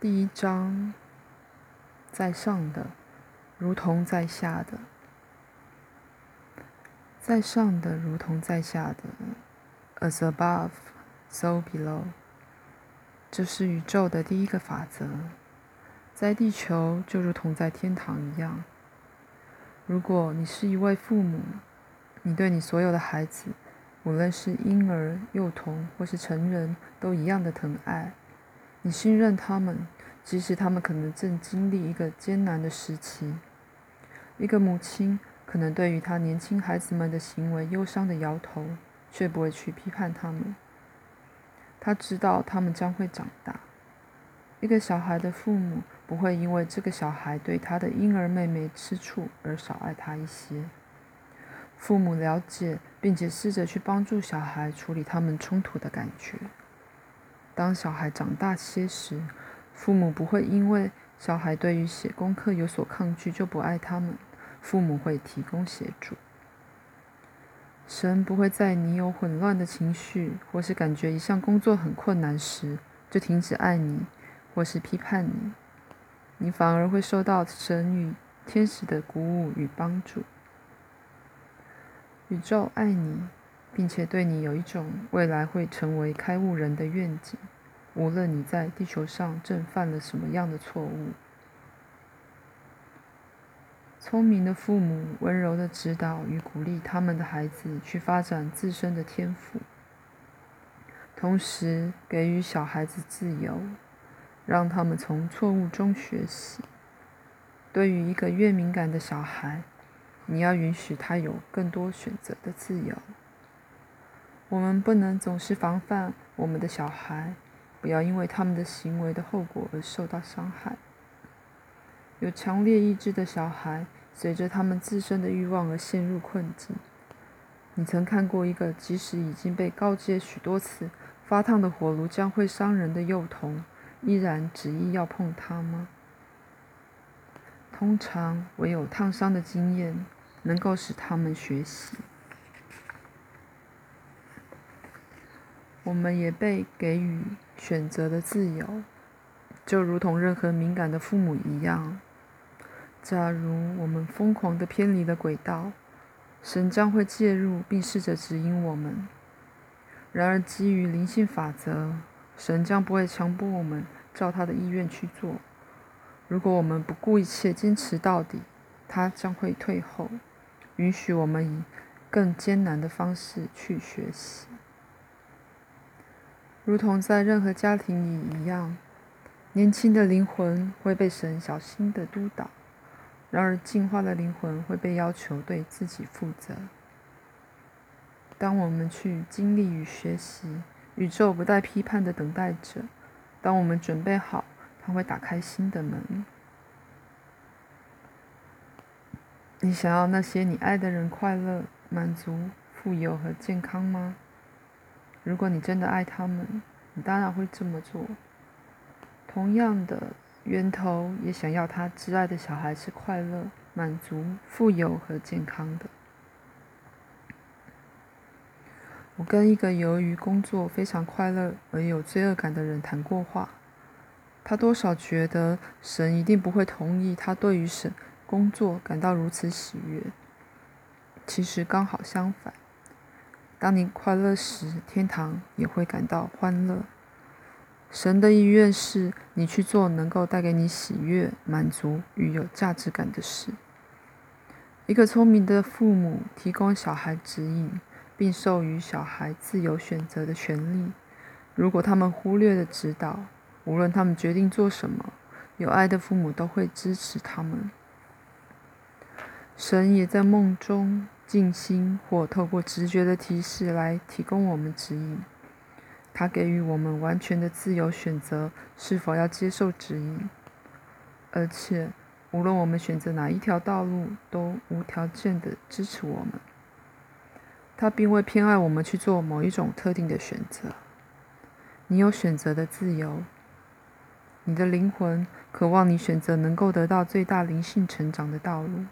第一章，在上的如同在下的，在上的如同在下的，as above, so below。这是宇宙的第一个法则，在地球就如同在天堂一样。如果你是一位父母，你对你所有的孩子，无论是婴儿、幼童或是成人，都一样的疼爱。你信任他们，即使他们可能正经历一个艰难的时期。一个母亲可能对于她年轻孩子们的行为忧伤的摇头，却不会去批判他们。他知道他们将会长大。一个小孩的父母不会因为这个小孩对他的婴儿妹妹吃醋而少爱他一些。父母了解并且试着去帮助小孩处理他们冲突的感觉。当小孩长大些时，父母不会因为小孩对于写功课有所抗拒就不爱他们。父母会提供协助。神不会在你有混乱的情绪，或是感觉一项工作很困难时，就停止爱你，或是批判你。你反而会受到神与天使的鼓舞与帮助。宇宙爱你。并且对你有一种未来会成为开悟人的愿景，无论你在地球上正犯了什么样的错误。聪明的父母温柔的指导与鼓励他们的孩子去发展自身的天赋，同时给予小孩子自由，让他们从错误中学习。对于一个越敏感的小孩，你要允许他有更多选择的自由。我们不能总是防范我们的小孩，不要因为他们的行为的后果而受到伤害。有强烈意志的小孩，随着他们自身的欲望而陷入困境。你曾看过一个即使已经被告诫许多次发烫的火炉将会伤人的幼童，依然执意要碰它吗？通常，唯有烫伤的经验能够使他们学习。我们也被给予选择的自由，就如同任何敏感的父母一样。假如我们疯狂地偏离了轨道，神将会介入并试着指引我们。然而，基于灵性法则，神将不会强迫我们照他的意愿去做。如果我们不顾一切坚持到底，他将会退后，允许我们以更艰难的方式去学习。如同在任何家庭里一样，年轻的灵魂会被神小心的督导；然而，进化的灵魂会被要求对自己负责。当我们去经历与学习，宇宙不带批判的等待着。当我们准备好，它会打开新的门。你想要那些你爱的人快乐、满足、富有和健康吗？如果你真的爱他们，你当然会这么做。同样的，源头也想要他挚爱的小孩是快乐、满足、富有和健康的。我跟一个由于工作非常快乐而有罪恶感的人谈过话，他多少觉得神一定不会同意他对于神工作感到如此喜悦。其实刚好相反。当你快乐时，天堂也会感到欢乐。神的意愿是你去做能够带给你喜悦、满足与有价值感的事。一个聪明的父母提供小孩指引，并授予小孩自由选择的权利。如果他们忽略了指导，无论他们决定做什么，有爱的父母都会支持他们。神也在梦中。静心或透过直觉的提示来提供我们指引，他给予我们完全的自由选择是否要接受指引，而且无论我们选择哪一条道路，都无条件的支持我们。他并未偏爱我们去做某一种特定的选择。你有选择的自由，你的灵魂渴望你选择能够得到最大灵性成长的道路。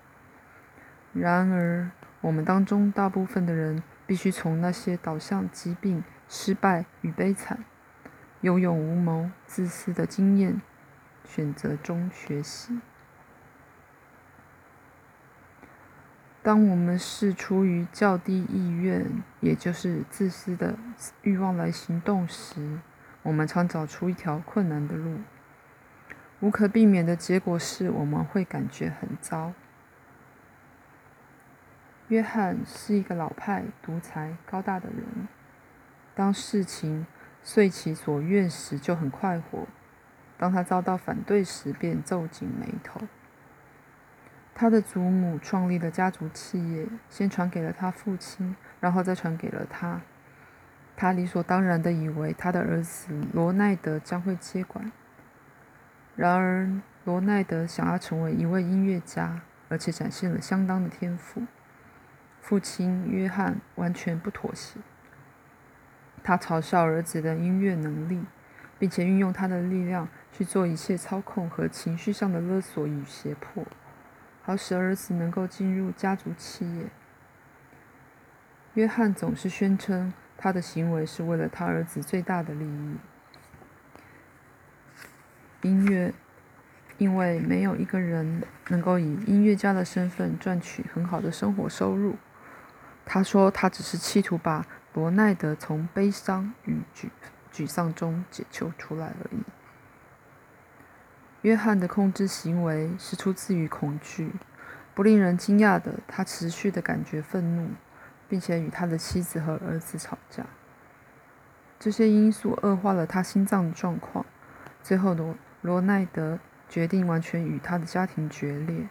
然而，我们当中大部分的人必须从那些导向疾病、失败与悲惨、有勇无谋、自私的经验选择中学习。当我们是出于较低意愿，也就是自私的欲望来行动时，我们常找出一条困难的路。无可避免的结果是，我们会感觉很糟。约翰是一个老派、独裁、高大的人。当事情遂其所愿时，就很快活；当他遭到反对时，便皱紧眉头。他的祖母创立了家族企业，先传给了他父亲，然后再传给了他。他理所当然的以为他的儿子罗奈德将会接管。然而，罗奈德想要成为一位音乐家，而且展现了相当的天赋。父亲约翰完全不妥协。他嘲笑儿子的音乐能力，并且运用他的力量去做一切操控和情绪上的勒索与胁迫。好使儿子能够进入家族企业。约翰总是宣称他的行为是为了他儿子最大的利益。音乐，因为没有一个人能够以音乐家的身份赚取很好的生活收入。他说，他只是企图把罗奈德从悲伤与沮沮丧中解救出来而已。约翰的控制行为是出自于恐惧。不令人惊讶的，他持续的感觉愤怒，并且与他的妻子和儿子吵架。这些因素恶化了他心脏的状况。最后，罗罗奈德决定完全与他的家庭决裂，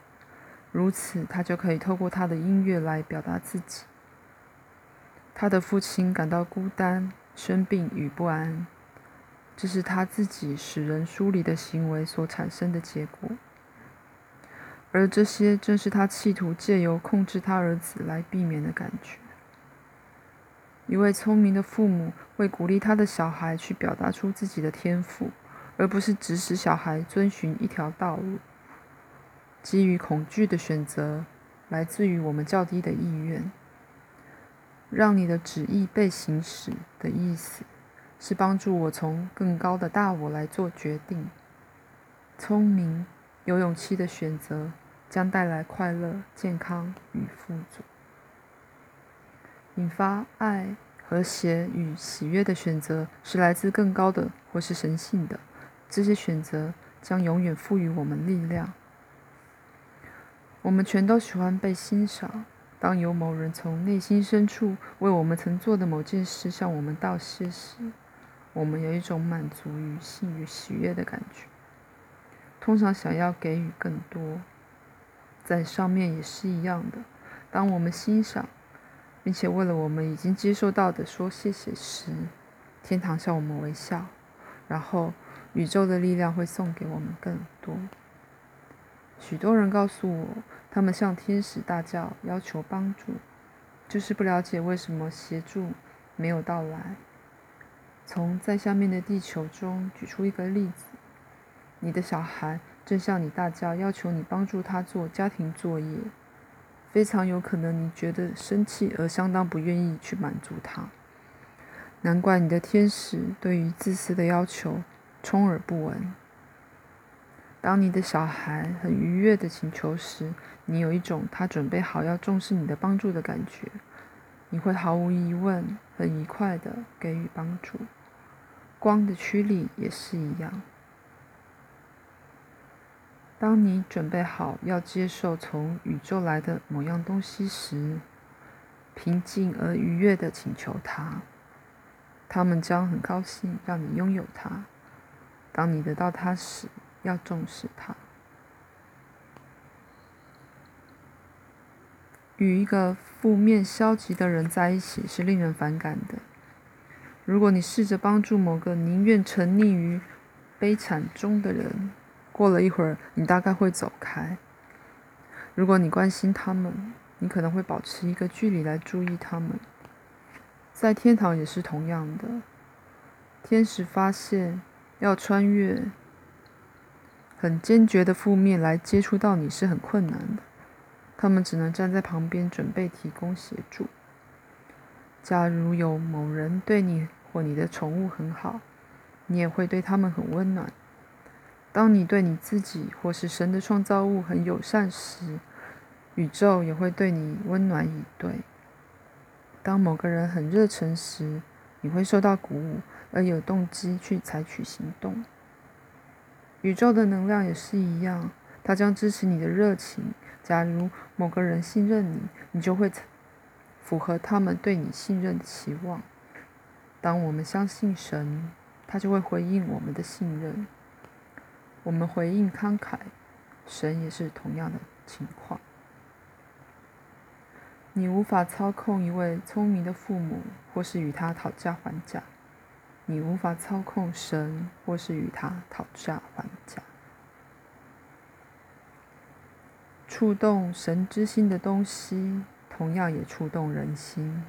如此他就可以透过他的音乐来表达自己。他的父亲感到孤单、生病与不安。这是他自己使人疏离的行为所产生的结果，而这些正是他企图借由控制他儿子来避免的感觉。一位聪明的父母会鼓励他的小孩去表达出自己的天赋，而不是指使小孩遵循一条道路。基于恐惧的选择，来自于我们较低的意愿。让你的旨意被行使的意思。是帮助我从更高的大我来做决定。聪明、有勇气的选择将带来快乐、健康与富足。引发爱、和谐与喜悦的选择是来自更高的或是神性的。这些选择将永远赋予我们力量。我们全都喜欢被欣赏。当有某人从内心深处为我们曾做的某件事向我们道谢时，我们有一种满足与幸与喜悦的感觉，通常想要给予更多。在上面也是一样的。当我们欣赏，并且为了我们已经接受到的说谢谢时，天堂向我们微笑，然后宇宙的力量会送给我们更多。许多人告诉我，他们向天使大叫，要求帮助，就是不了解为什么协助没有到来。从在下面的地球中举出一个例子：你的小孩正向你大叫，要求你帮助他做家庭作业。非常有可能你觉得生气而相当不愿意去满足他。难怪你的天使对于自私的要求充耳不闻。当你的小孩很愉悦的请求时，你有一种他准备好要重视你的帮助的感觉。你会毫无疑问、很愉快的给予帮助。光的驱力也是一样。当你准备好要接受从宇宙来的某样东西时，平静而愉悦的请求它，他们将很高兴让你拥有它。当你得到它时，要重视它。与一个负面消极的人在一起是令人反感的。如果你试着帮助某个宁愿沉溺于悲惨中的人，过了一会儿，你大概会走开。如果你关心他们，你可能会保持一个距离来注意他们。在天堂也是同样的。天使发现，要穿越很坚决的负面来接触到你是很困难的。他们只能站在旁边，准备提供协助。假如有某人对你或你的宠物很好，你也会对他们很温暖。当你对你自己或是神的创造物很友善时，宇宙也会对你温暖以对。当某个人很热忱时，你会受到鼓舞，而有动机去采取行动。宇宙的能量也是一样，它将支持你的热情。假如某个人信任你，你就会符合他们对你信任的期望。当我们相信神，他就会回应我们的信任。我们回应慷慨，神也是同样的情况。你无法操控一位聪明的父母，或是与他讨价还价；你无法操控神，或是与他讨价还价。触动神之心的东西，同样也触动人心。